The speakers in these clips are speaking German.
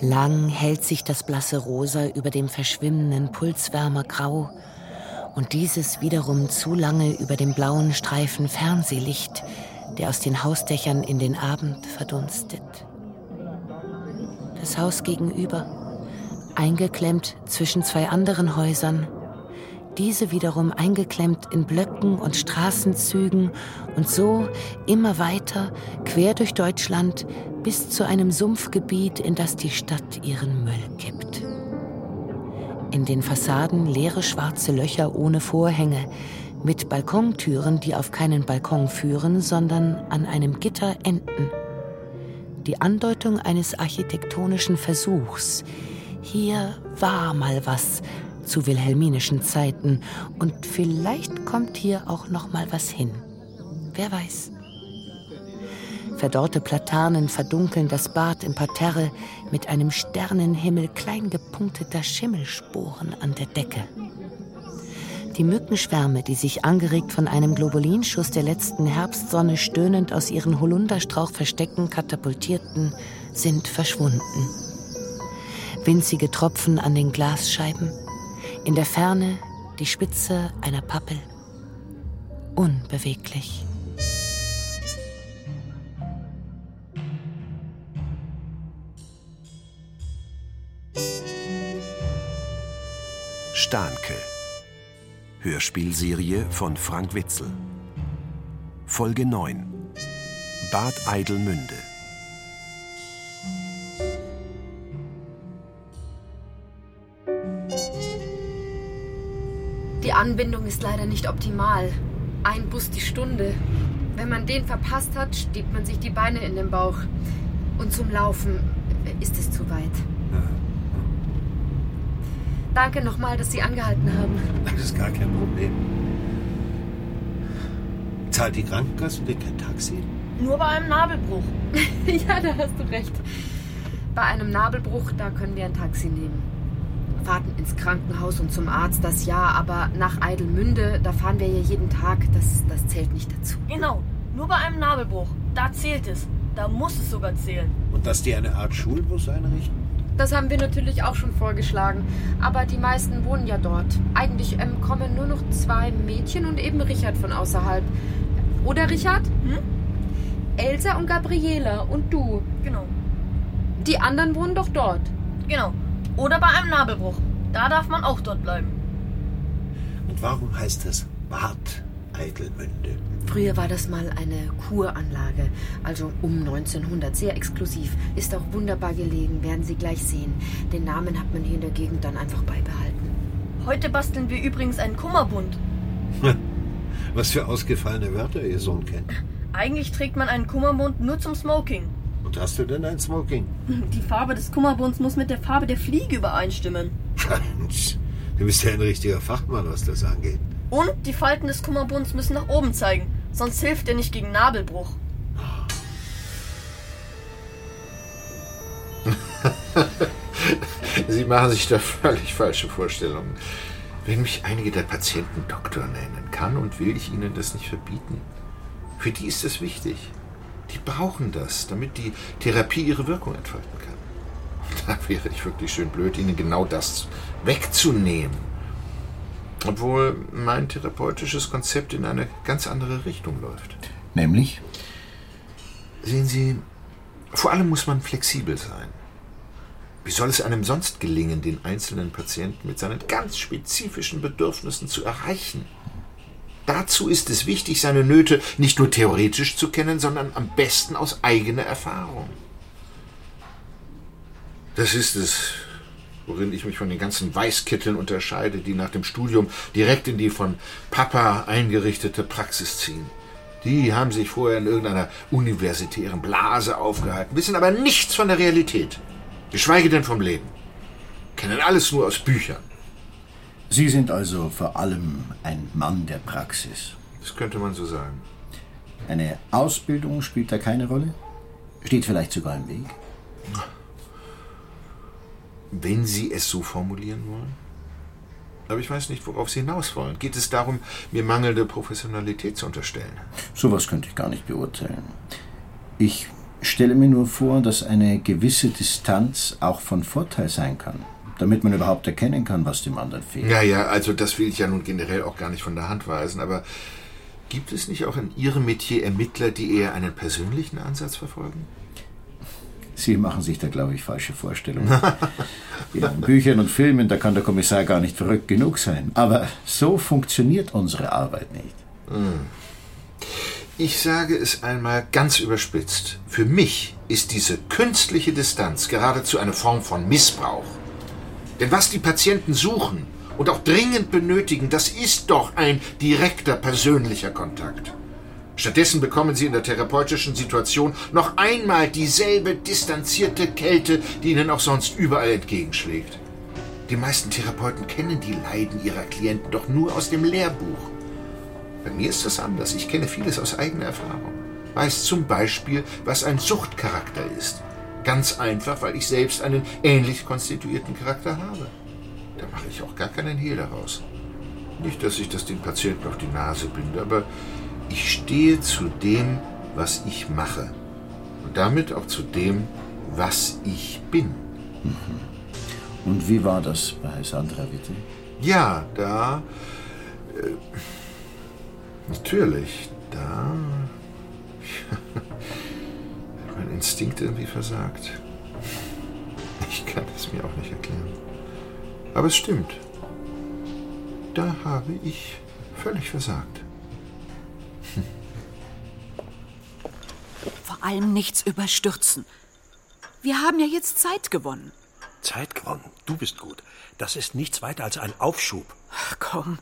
Lang hält sich das blasse Rosa über dem verschwimmenden Pulswärmer grau und dieses wiederum zu lange über dem blauen Streifen Fernsehlicht, der aus den Hausdächern in den Abend verdunstet. Das Haus gegenüber, eingeklemmt zwischen zwei anderen Häusern, diese wiederum eingeklemmt in Blöcken und Straßenzügen und so immer weiter quer durch Deutschland bis zu einem Sumpfgebiet, in das die Stadt ihren Müll kippt. In den Fassaden leere schwarze Löcher ohne Vorhänge, mit Balkontüren, die auf keinen Balkon führen, sondern an einem Gitter enden. Die Andeutung eines architektonischen Versuchs. Hier war mal was, zu wilhelminischen Zeiten und vielleicht kommt hier auch noch mal was hin. Wer weiß. Verdorrte Platanen verdunkeln das Bad im Parterre mit einem Sternenhimmel klein gepunkteter Schimmelsporen an der Decke. Die Mückenschwärme, die sich angeregt von einem Globolinschuss der letzten Herbstsonne stöhnend aus ihren Holunderstrauchverstecken katapultierten, sind verschwunden. Winzige Tropfen an den Glasscheiben, in der Ferne die Spitze einer Pappel. Unbeweglich. Stahnke. Hörspielserie von Frank Witzel. Folge 9. Bad Eidelmünde. Anbindung ist leider nicht optimal. Ein Bus die Stunde. Wenn man den verpasst hat, steht man sich die Beine in den Bauch. Und zum Laufen ist es zu weit. Danke nochmal, dass Sie angehalten haben. Das ist gar kein Problem. Zahlt die Krankenkasse dir kein Taxi? Nur bei einem Nabelbruch. ja, da hast du recht. Bei einem Nabelbruch, da können wir ein Taxi nehmen. Fahrten ins Krankenhaus und zum Arzt, das ja, aber nach Eidelmünde, da fahren wir ja jeden Tag, das, das zählt nicht dazu. Genau, nur bei einem Nabelbruch, da zählt es. Da muss es sogar zählen. Und dass die eine Art Schulbus einrichten? Das haben wir natürlich auch schon vorgeschlagen. Aber die meisten wohnen ja dort. Eigentlich ähm, kommen nur noch zwei Mädchen und eben Richard von außerhalb. Oder Richard? Hm? Elsa und Gabriela und du. Genau. Die anderen wohnen doch dort. Genau. Oder bei einem Nabelbruch. Da darf man auch dort bleiben. Und warum heißt das Bad Eidelmünde? Früher war das mal eine Kuranlage, also um 1900, sehr exklusiv. Ist auch wunderbar gelegen, werden Sie gleich sehen. Den Namen hat man hier in der Gegend dann einfach beibehalten. Heute basteln wir übrigens einen Kummerbund. Was für ausgefallene Wörter Ihr Sohn kennt. Eigentlich trägt man einen Kummerbund nur zum Smoking. Und hast du denn ein Smoking? Die Farbe des Kummerbunds muss mit der Farbe der Fliege übereinstimmen. Du bist ja ein richtiger Fachmann, was das angeht. Und die Falten des Kummerbunds müssen nach oben zeigen, sonst hilft er nicht gegen Nabelbruch. Sie machen sich da völlig falsche Vorstellungen. Wenn mich einige der Patienten Doktor nennen, kann und will ich ihnen das nicht verbieten. Für die ist es wichtig. Die brauchen das, damit die Therapie ihre Wirkung entfalten kann. Da wäre ich wirklich schön blöd, ihnen genau das wegzunehmen. Obwohl mein therapeutisches Konzept in eine ganz andere Richtung läuft. Nämlich? Sehen Sie, vor allem muss man flexibel sein. Wie soll es einem sonst gelingen, den einzelnen Patienten mit seinen ganz spezifischen Bedürfnissen zu erreichen? Dazu ist es wichtig, seine Nöte nicht nur theoretisch zu kennen, sondern am besten aus eigener Erfahrung. Das ist es, worin ich mich von den ganzen Weißkitteln unterscheide, die nach dem Studium direkt in die von Papa eingerichtete Praxis ziehen. Die haben sich vorher in irgendeiner universitären Blase aufgehalten, wissen aber nichts von der Realität, geschweige denn vom Leben. Kennen alles nur aus Büchern. Sie sind also vor allem ein Mann der Praxis. Das könnte man so sagen. Eine Ausbildung spielt da keine Rolle? Steht vielleicht sogar im Weg? Wenn Sie es so formulieren wollen. Aber ich weiß nicht, worauf Sie hinaus wollen. Geht es darum, mir mangelnde Professionalität zu unterstellen? Sowas könnte ich gar nicht beurteilen. Ich stelle mir nur vor, dass eine gewisse Distanz auch von Vorteil sein kann, damit man überhaupt erkennen kann, was dem anderen fehlt. Ja, ja, also das will ich ja nun generell auch gar nicht von der Hand weisen, aber gibt es nicht auch in Ihrem Metier Ermittler, die eher einen persönlichen Ansatz verfolgen? Sie machen sich da, glaube ich, falsche Vorstellungen. In Büchern und Filmen, da kann der Kommissar gar nicht verrückt genug sein. Aber so funktioniert unsere Arbeit nicht. Hm. Ich sage es einmal ganz überspitzt. Für mich ist diese künstliche Distanz geradezu eine Form von Missbrauch. Denn was die Patienten suchen und auch dringend benötigen, das ist doch ein direkter persönlicher Kontakt. Stattdessen bekommen sie in der therapeutischen Situation noch einmal dieselbe distanzierte Kälte, die ihnen auch sonst überall entgegenschlägt. Die meisten Therapeuten kennen die Leiden ihrer Klienten doch nur aus dem Lehrbuch. Bei mir ist das anders. Ich kenne vieles aus eigener Erfahrung. Weiß zum Beispiel, was ein Suchtcharakter ist. Ganz einfach, weil ich selbst einen ähnlich konstituierten Charakter habe. Da mache ich auch gar keinen Hehl daraus. Nicht, dass ich das den Patienten auf die Nase binde, aber ich stehe zu dem, was ich mache. Und damit auch zu dem, was ich bin. Mhm. Und wie war das bei Sandra Witte? Ja, da. Äh, natürlich, da. Instinkt irgendwie versagt. Ich kann es mir auch nicht erklären. Aber es stimmt. Da habe ich völlig versagt. Vor allem nichts überstürzen. Wir haben ja jetzt Zeit gewonnen. Zeit gewonnen? Du bist gut. Das ist nichts weiter als ein Aufschub. Ach komm.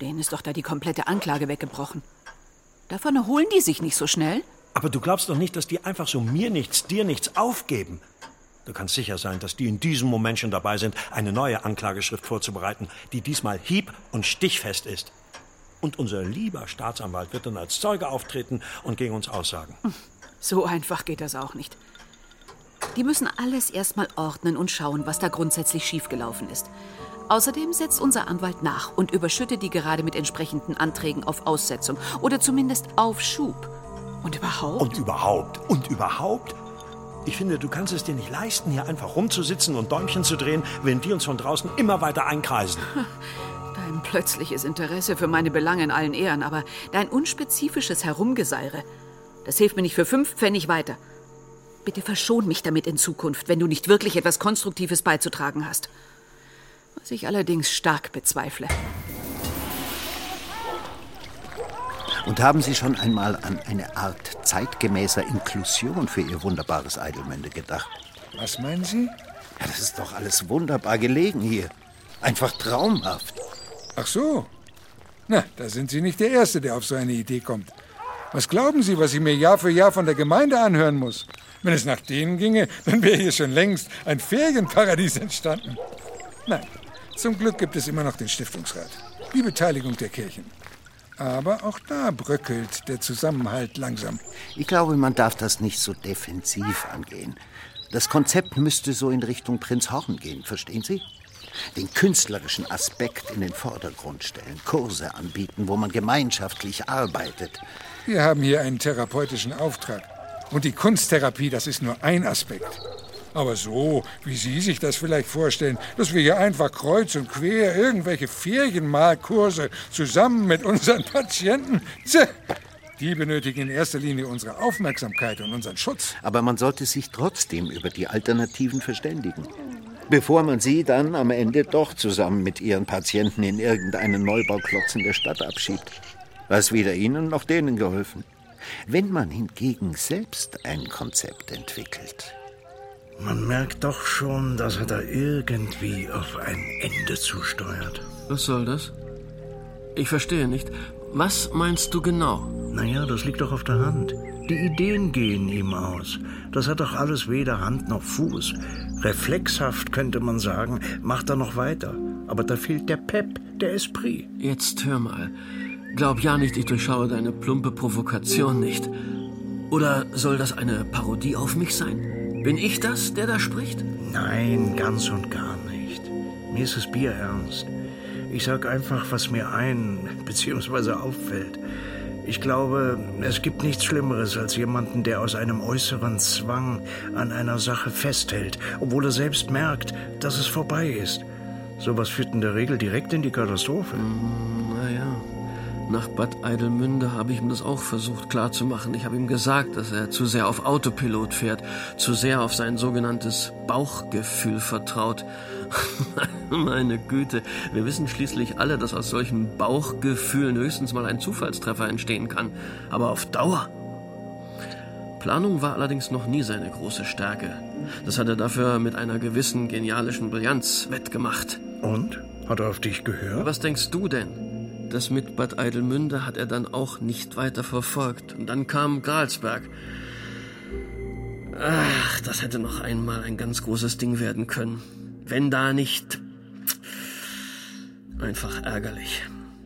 Denen ist doch da die komplette Anklage weggebrochen. Davon erholen die sich nicht so schnell. Aber du glaubst doch nicht, dass die einfach so mir nichts, dir nichts aufgeben. Du kannst sicher sein, dass die in diesem Moment schon dabei sind, eine neue Anklageschrift vorzubereiten, die diesmal hieb- und stichfest ist. Und unser lieber Staatsanwalt wird dann als Zeuge auftreten und gegen uns aussagen. So einfach geht das auch nicht. Die müssen alles erstmal ordnen und schauen, was da grundsätzlich schiefgelaufen ist. Außerdem setzt unser Anwalt nach und überschüttet die gerade mit entsprechenden Anträgen auf Aussetzung oder zumindest auf Schub. Und überhaupt? Und überhaupt? Und überhaupt? Ich finde, du kannst es dir nicht leisten, hier einfach rumzusitzen und Däumchen zu drehen, wenn die uns von draußen immer weiter einkreisen. Dein plötzliches Interesse für meine Belange in allen Ehren, aber dein unspezifisches Herumgeseire, das hilft mir nicht für fünf Pfennig weiter. Bitte verschon mich damit in Zukunft, wenn du nicht wirklich etwas Konstruktives beizutragen hast. Was ich allerdings stark bezweifle. Und haben Sie schon einmal an eine Art zeitgemäßer Inklusion für Ihr wunderbares Eidelmende gedacht? Was meinen Sie? Ja, das ist doch alles wunderbar gelegen hier. Einfach traumhaft. Ach so. Na, da sind Sie nicht der Erste, der auf so eine Idee kommt. Was glauben Sie, was ich mir Jahr für Jahr von der Gemeinde anhören muss? Wenn es nach denen ginge, dann wäre hier schon längst ein Ferienparadies entstanden. Nein, zum Glück gibt es immer noch den Stiftungsrat. Die Beteiligung der Kirchen. Aber auch da bröckelt der Zusammenhalt langsam. Ich glaube, man darf das nicht so defensiv angehen. Das Konzept müsste so in Richtung Prinz Horn gehen, verstehen Sie? Den künstlerischen Aspekt in den Vordergrund stellen, Kurse anbieten, wo man gemeinschaftlich arbeitet. Wir haben hier einen therapeutischen Auftrag. Und die Kunsttherapie, das ist nur ein Aspekt. Aber so, wie Sie sich das vielleicht vorstellen, dass wir hier einfach kreuz und quer irgendwelche Ferienmalkurse zusammen mit unseren Patienten, tja, die benötigen in erster Linie unsere Aufmerksamkeit und unseren Schutz. Aber man sollte sich trotzdem über die Alternativen verständigen. Bevor man sie dann am Ende doch zusammen mit ihren Patienten in irgendeinen Neubauklotz in der Stadt abschiebt. Was weder ihnen noch denen geholfen. Wenn man hingegen selbst ein Konzept entwickelt, man merkt doch schon, dass er da irgendwie auf ein Ende zusteuert. Was soll das? Ich verstehe nicht. Was meinst du genau? Naja, das liegt doch auf der Hand. Die Ideen gehen ihm aus. Das hat doch alles weder Hand noch Fuß. Reflexhaft könnte man sagen, macht er noch weiter. Aber da fehlt der Pep, der Esprit. Jetzt hör mal. Glaub ja nicht, ich durchschaue deine plumpe Provokation nicht. Oder soll das eine Parodie auf mich sein? Bin ich das, der da spricht? Nein, ganz und gar nicht. Mir ist es bierernst. Ich sag einfach, was mir ein bzw. auffällt. Ich glaube, es gibt nichts Schlimmeres als jemanden, der aus einem äußeren Zwang an einer Sache festhält, obwohl er selbst merkt, dass es vorbei ist. Sowas führt in der Regel direkt in die Katastrophe. Naja, nach Bad Eidelmünde habe ich ihm das auch versucht klarzumachen. Ich habe ihm gesagt, dass er zu sehr auf Autopilot fährt, zu sehr auf sein sogenanntes Bauchgefühl vertraut. Meine Güte, wir wissen schließlich alle, dass aus solchen Bauchgefühlen höchstens mal ein Zufallstreffer entstehen kann. Aber auf Dauer. Planung war allerdings noch nie seine große Stärke. Das hat er dafür mit einer gewissen genialischen Brillanz wettgemacht. Und? Hat er auf dich gehört? Was denkst du denn? Das mit Bad Eidelmünde hat er dann auch nicht weiter verfolgt. Und dann kam Gralsberg. Ach, das hätte noch einmal ein ganz großes Ding werden können. Wenn da nicht. Einfach ärgerlich.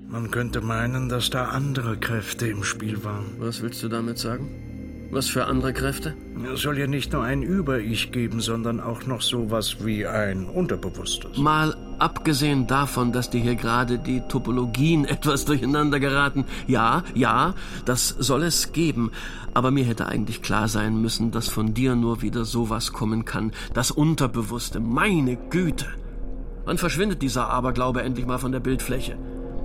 Man könnte meinen, dass da andere Kräfte im Spiel waren. Was willst du damit sagen? Was für andere Kräfte? Es soll ja nicht nur ein Über-Ich geben, sondern auch noch sowas wie ein Unterbewusstes. Mal abgesehen davon, dass dir hier gerade die Topologien etwas durcheinander geraten. Ja, ja, das soll es geben. Aber mir hätte eigentlich klar sein müssen, dass von dir nur wieder sowas kommen kann. Das Unterbewusste. Meine Güte. Wann verschwindet dieser Aberglaube endlich mal von der Bildfläche?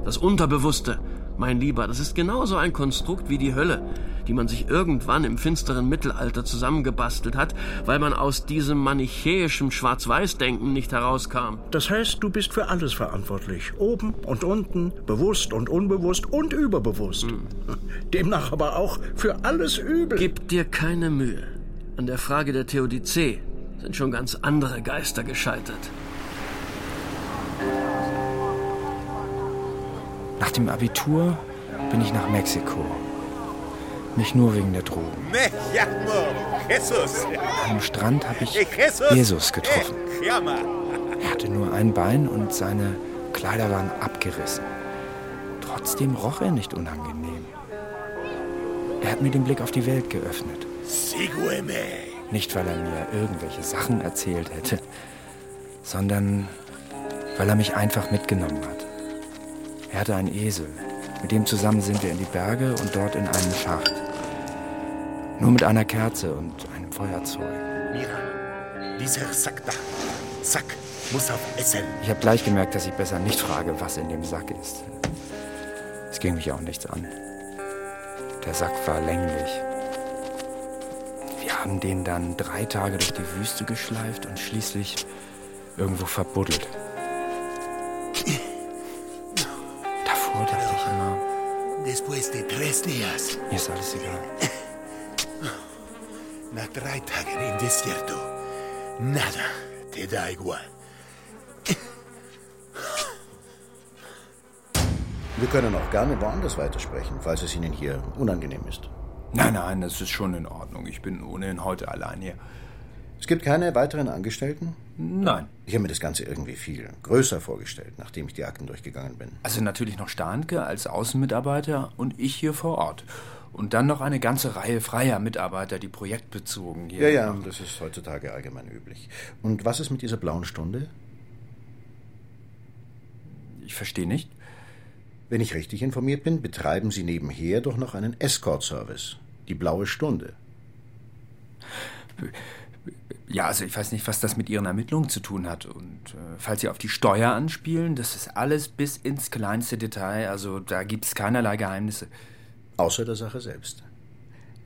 Das Unterbewusste. Mein Lieber, das ist genauso ein Konstrukt wie die Hölle, die man sich irgendwann im finsteren Mittelalter zusammengebastelt hat, weil man aus diesem manichäischen Schwarz-Weiß-Denken nicht herauskam. Das heißt, du bist für alles verantwortlich. Oben und unten, bewusst und unbewusst und überbewusst. Hm. Demnach aber auch für alles Übel. Gib dir keine Mühe. An der Frage der Theodizee sind schon ganz andere Geister gescheitert. Nach dem Abitur bin ich nach Mexiko. Nicht nur wegen der Drogen. Am Strand habe ich Jesus getroffen. Er hatte nur ein Bein und seine Kleider waren abgerissen. Trotzdem roch er nicht unangenehm. Er hat mir den Blick auf die Welt geöffnet. Nicht, weil er mir irgendwelche Sachen erzählt hätte, sondern weil er mich einfach mitgenommen hat. Er hatte einen Esel. Mit dem zusammen sind wir in die Berge und dort in einen Schacht. Nur mit einer Kerze und einem Feuerzeug. Mira, dieser Sack da. Sack muss auf Essen. Ich habe gleich gemerkt, dass ich besser nicht frage, was in dem Sack ist. Es ging mich auch nichts an. Der Sack war länglich. Wir haben den dann drei Tage durch die Wüste geschleift und schließlich irgendwo verbuddelt. Davor dachte ich immer, Después de tres días, mir ist alles egal. Nach drei Tagen im Desierto, nada te da igual. Wir können auch gerne woanders weitersprechen, falls es Ihnen hier unangenehm ist. Nein, nein, das ist schon in Ordnung. Ich bin ohnehin heute allein hier. Es gibt keine weiteren Angestellten? Nein. Ich habe mir das Ganze irgendwie viel größer vorgestellt, nachdem ich die Akten durchgegangen bin. Also natürlich noch Starnke als Außenmitarbeiter und ich hier vor Ort. Und dann noch eine ganze Reihe freier Mitarbeiter, die projektbezogen hier. Ja, ja, das ist heutzutage allgemein üblich. Und was ist mit dieser blauen Stunde? Ich verstehe nicht. Wenn ich richtig informiert bin, betreiben Sie nebenher doch noch einen Escort-Service. Die blaue Stunde. Ja, also ich weiß nicht, was das mit Ihren Ermittlungen zu tun hat. Und äh, falls Sie auf die Steuer anspielen, das ist alles bis ins kleinste Detail. Also da gibt es keinerlei Geheimnisse. Außer der Sache selbst.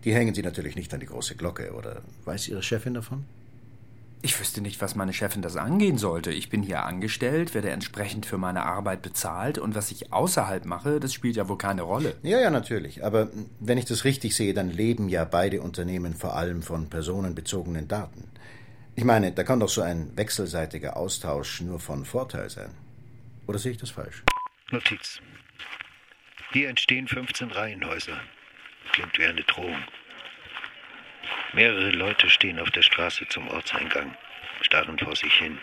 Die hängen Sie natürlich nicht an die große Glocke, oder weiß Ihre Chefin davon? Ich wüsste nicht, was meine Chefin das angehen sollte. Ich bin hier angestellt, werde entsprechend für meine Arbeit bezahlt und was ich außerhalb mache, das spielt ja wohl keine Rolle. Ja, ja, natürlich. Aber wenn ich das richtig sehe, dann leben ja beide Unternehmen vor allem von personenbezogenen Daten. Ich meine, da kann doch so ein wechselseitiger Austausch nur von Vorteil sein. Oder sehe ich das falsch? Notiz. Hier entstehen 15 Reihenhäuser. Klingt wie eine Drohung. Mehrere Leute stehen auf der Straße zum Ortseingang, starren vor sich hin.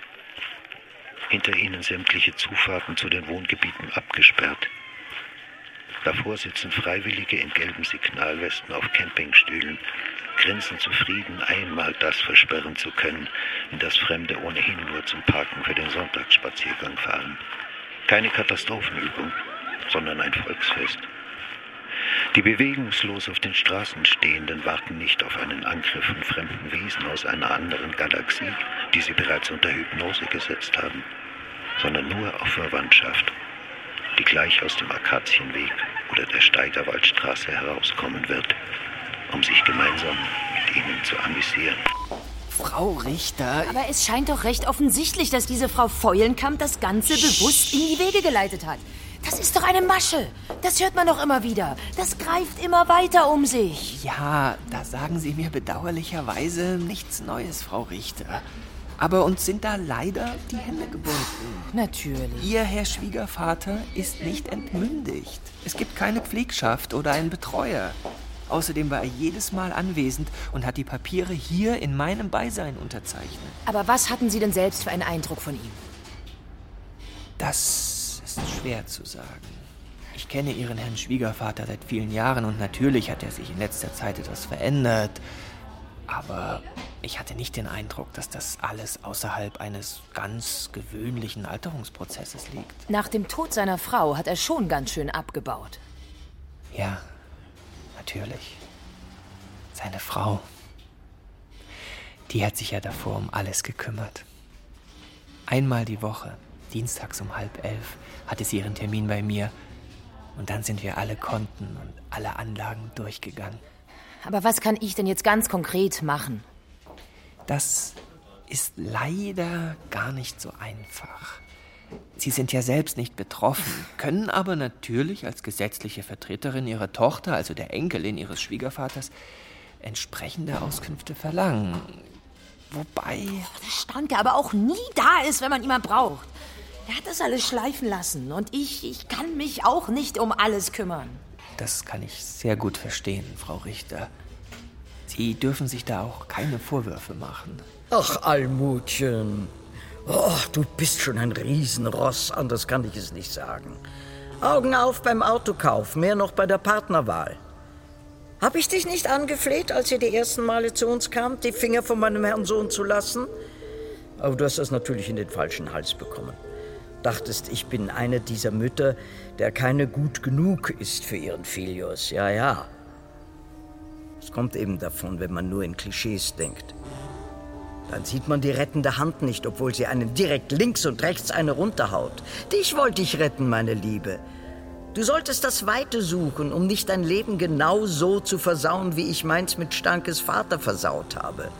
Hinter ihnen sämtliche Zufahrten zu den Wohngebieten abgesperrt. Davor sitzen Freiwillige in gelben Signalwesten auf Campingstühlen, grinsen zufrieden, einmal das versperren zu können, in das Fremde ohnehin nur zum Parken für den Sonntagsspaziergang fahren. Keine Katastrophenübung, sondern ein Volksfest. Die bewegungslos auf den Straßen stehenden warten nicht auf einen Angriff von fremden Wesen aus einer anderen Galaxie, die sie bereits unter Hypnose gesetzt haben, sondern nur auf Verwandtschaft, die gleich aus dem Akazienweg oder der Steigerwaldstraße herauskommen wird, um sich gemeinsam mit ihnen zu amüsieren. Frau Richter. Aber es scheint doch recht offensichtlich, dass diese Frau Feulenkamp das Ganze bewusst in die Wege geleitet hat. Das ist doch eine Masche. Das hört man doch immer wieder. Das greift immer weiter um sich. Ja, da sagen Sie mir bedauerlicherweise nichts Neues, Frau Richter. Aber uns sind da leider die Hände gebunden. Natürlich. Ihr Herr Schwiegervater ist nicht entmündigt. Es gibt keine Pflegschaft oder einen Betreuer. Außerdem war er jedes Mal anwesend und hat die Papiere hier in meinem Beisein unterzeichnet. Aber was hatten Sie denn selbst für einen Eindruck von ihm? Das ist schwer zu sagen. Ich kenne Ihren Herrn Schwiegervater seit vielen Jahren und natürlich hat er sich in letzter Zeit etwas verändert. Aber ich hatte nicht den Eindruck, dass das alles außerhalb eines ganz gewöhnlichen Alterungsprozesses liegt. Nach dem Tod seiner Frau hat er schon ganz schön abgebaut. Ja, natürlich. Seine Frau. Die hat sich ja davor um alles gekümmert. Einmal die Woche, dienstags um halb elf, hatte sie ihren Termin bei mir. Und dann sind wir alle Konten und alle Anlagen durchgegangen. Aber was kann ich denn jetzt ganz konkret machen? Das ist leider gar nicht so einfach. Sie sind ja selbst nicht betroffen, können aber natürlich als gesetzliche Vertreterin Ihrer Tochter, also der Enkelin Ihres Schwiegervaters, entsprechende Auskünfte verlangen. Wobei. Der Stanke aber auch nie da ist, wenn man ihn mal braucht. Er hat das alles schleifen lassen und ich, ich kann mich auch nicht um alles kümmern. Das kann ich sehr gut verstehen, Frau Richter. Sie dürfen sich da auch keine Vorwürfe machen. Ach, Almutchen. Oh, du bist schon ein Riesenross, anders kann ich es nicht sagen. Augen auf beim Autokauf, mehr noch bei der Partnerwahl. Hab ich dich nicht angefleht, als ihr die ersten Male zu uns kamt, die Finger von meinem Herrn Sohn zu lassen? Aber du hast das natürlich in den falschen Hals bekommen. Dachtest, ich bin eine dieser Mütter, der keine gut genug ist für ihren Filius. Ja, ja. Es kommt eben davon, wenn man nur in Klischees denkt. Dann sieht man die rettende Hand nicht, obwohl sie einen direkt links und rechts eine runterhaut. Dich wollte ich retten, meine Liebe. Du solltest das Weite suchen, um nicht dein Leben genau so zu versauen, wie ich meins mit Stankes Vater versaut habe.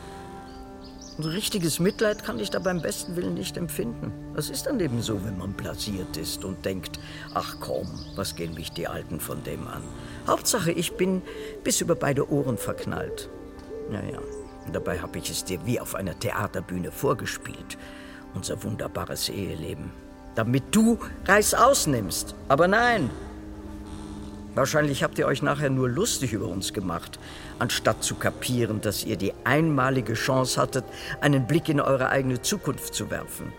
Und richtiges Mitleid kann ich da beim besten Willen nicht empfinden. Das ist dann eben so, wenn man blasiert ist und denkt, ach komm, was gehen mich die Alten von dem an? Hauptsache, ich bin bis über beide Ohren verknallt. Naja, dabei habe ich es dir wie auf einer Theaterbühne vorgespielt. Unser wunderbares Eheleben. Damit du Reißaus nimmst. Aber nein. Wahrscheinlich habt ihr euch nachher nur lustig über uns gemacht, anstatt zu kapieren, dass ihr die einmalige Chance hattet, einen Blick in eure eigene Zukunft zu werfen.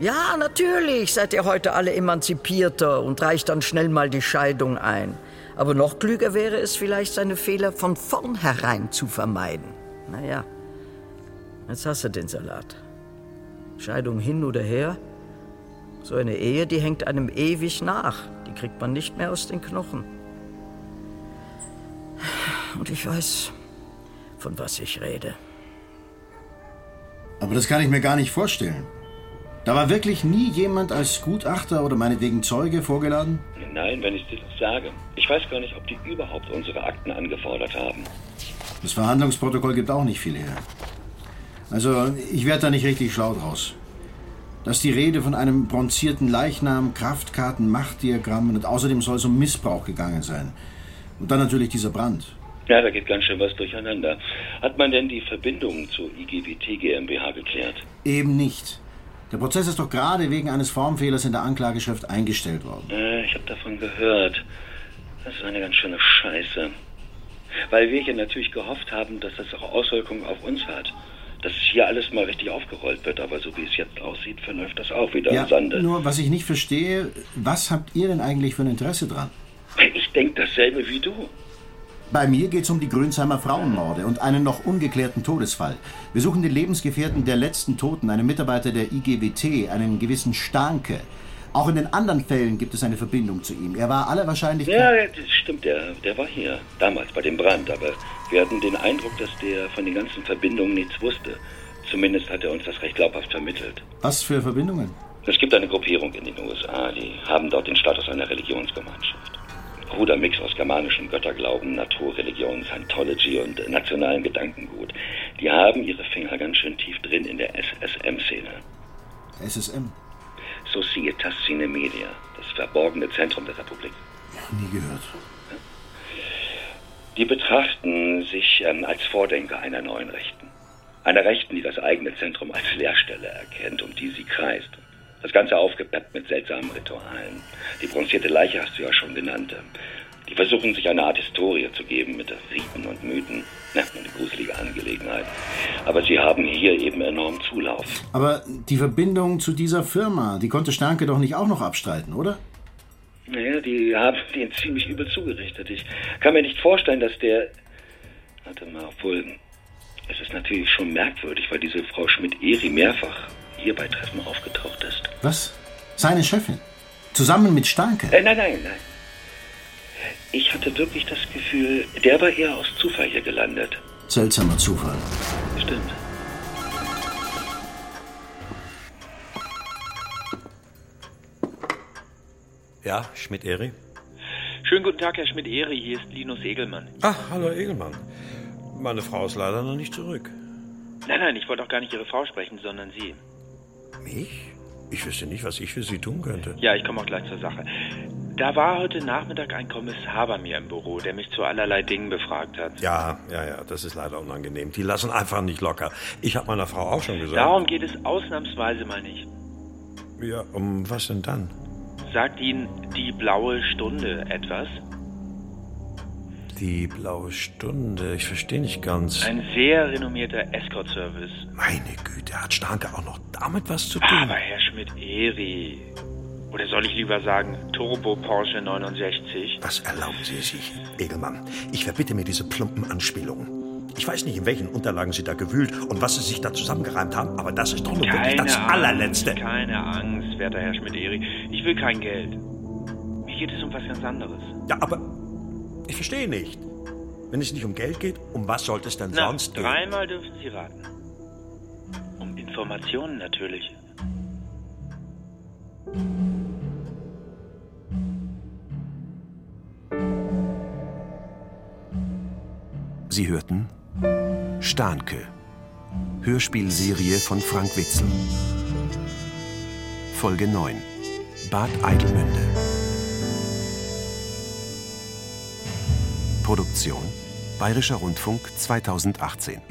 Ja, natürlich seid ihr heute alle emanzipierter und reicht dann schnell mal die Scheidung ein. Aber noch klüger wäre es vielleicht, seine Fehler von vornherein zu vermeiden. Naja, jetzt hast du den Salat. Scheidung hin oder her? So eine Ehe, die hängt einem ewig nach. Die kriegt man nicht mehr aus den Knochen. Und ich weiß, von was ich rede. Aber das kann ich mir gar nicht vorstellen. Da war wirklich nie jemand als Gutachter oder meinetwegen Zeuge vorgeladen? Nein, wenn ich dir das sage. Ich weiß gar nicht, ob die überhaupt unsere Akten angefordert haben. Das Verhandlungsprotokoll gibt auch nicht viel her. Also, ich werde da nicht richtig schlau draus. Dass die Rede von einem bronzierten Leichnam, Kraftkarten, Machtdiagrammen und außerdem soll es um Missbrauch gegangen sein. Und dann natürlich dieser Brand. Ja, da geht ganz schön was durcheinander. Hat man denn die Verbindung zur IGBT GmbH geklärt? Eben nicht. Der Prozess ist doch gerade wegen eines Formfehlers in der Anklageschrift eingestellt worden. Äh, ich habe davon gehört. Das ist eine ganz schöne Scheiße. Weil wir hier natürlich gehofft haben, dass das auch Auswirkungen auf uns hat. Dass hier alles mal richtig aufgerollt wird. Aber so wie es jetzt aussieht, verläuft das auch wieder ja, im Sande. Nur, was ich nicht verstehe, was habt ihr denn eigentlich für ein Interesse dran? Ich denke dasselbe wie du. Bei mir geht es um die Grünsheimer Frauenmorde und einen noch ungeklärten Todesfall. Wir suchen den Lebensgefährten der letzten Toten, einen Mitarbeiter der IGWT, einen gewissen Starke. Auch in den anderen Fällen gibt es eine Verbindung zu ihm. Er war aller Wahrscheinlichkeit. Ja, das stimmt, der, der war hier, damals bei dem Brand, aber wir hatten den Eindruck, dass der von den ganzen Verbindungen nichts wusste. Zumindest hat er uns das recht glaubhaft vermittelt. Was für Verbindungen? Es gibt eine Gruppierung in den USA, die haben dort den Status einer Religionsgemeinschaft. Ein kruder Mix aus germanischem Götterglauben, Naturreligion, Scientology und nationalem Gedankengut. Die haben ihre Finger ganz schön tief drin in der SSM-Szene. SSM? Societas Cine Media, das verborgene Zentrum der Republik. Nie gehört. Die betrachten sich ähm, als Vordenker einer neuen Rechten. Einer Rechten, die das eigene Zentrum als Leerstelle erkennt, um die sie kreist. Das Ganze aufgepeppt mit seltsamen Ritualen. Die bronzierte Leiche hast du ja schon genannt. Die versuchen sich eine Art Historie zu geben mit Riten und Mythen. Na, eine gruselige Angelegenheit. Aber sie haben hier eben enorm Zulauf. Aber die Verbindung zu dieser Firma, die konnte Stanke doch nicht auch noch abstreiten, oder? Naja, die haben den ziemlich übel zugerichtet. Ich kann mir nicht vorstellen, dass der. Warte mal, obwohl. Es ist natürlich schon merkwürdig, weil diese Frau Schmidt-Eri mehrfach hier bei Treffen aufgetaucht ist. Was? Seine Chefin? Zusammen mit Stanke? Äh, nein, nein, nein. Ich hatte wirklich das Gefühl, der war eher aus Zufall hier gelandet. Seltsamer Zufall. Stimmt. Ja, Schmidt-Eri? Schönen guten Tag, Herr Schmidt-Eri. Hier ist Linus Egelmann. Ach, hallo Egelmann. Meine Frau ist leider noch nicht zurück. Nein, nein, ich wollte auch gar nicht Ihre Frau sprechen, sondern Sie. Mich? Ich wüsste nicht, was ich für Sie tun könnte. Ja, ich komme auch gleich zur Sache. Da war heute Nachmittag ein Kommissar bei mir im Büro, der mich zu allerlei Dingen befragt hat. Ja, ja, ja, das ist leider unangenehm. Die lassen einfach nicht locker. Ich habe meiner Frau auch schon gesagt. Darum geht es ausnahmsweise mal nicht. Ja, um was denn dann? Sagt Ihnen die blaue Stunde etwas? Die blaue Stunde, ich verstehe nicht ganz. Ein sehr renommierter Escort-Service. Meine Güte, hat Starke auch noch damit was zu tun? Aber Herr Schmidt-Eri. Oder soll ich lieber sagen Turbo Porsche 69? Was erlauben Sie sich, Egelmann? Ich verbitte mir diese plumpen Anspielungen. Ich weiß nicht, in welchen Unterlagen Sie da gewühlt und was Sie sich da zusammengereimt haben, aber das ist doch nur wirklich das Angst, allerletzte. Keine Angst, werter Herr Schmidt-Eri. Ich will kein Geld. Mir geht es um was ganz anderes. Ja, aber ich verstehe nicht. Wenn es nicht um Geld geht, um was sollte es denn Na, sonst gehen? dreimal dürfen Sie raten. Um Informationen natürlich. Sie hörten Starnke, Hörspielserie von Frank Witzel. Folge 9, Bad Eidelmünde. Produktion Bayerischer Rundfunk 2018.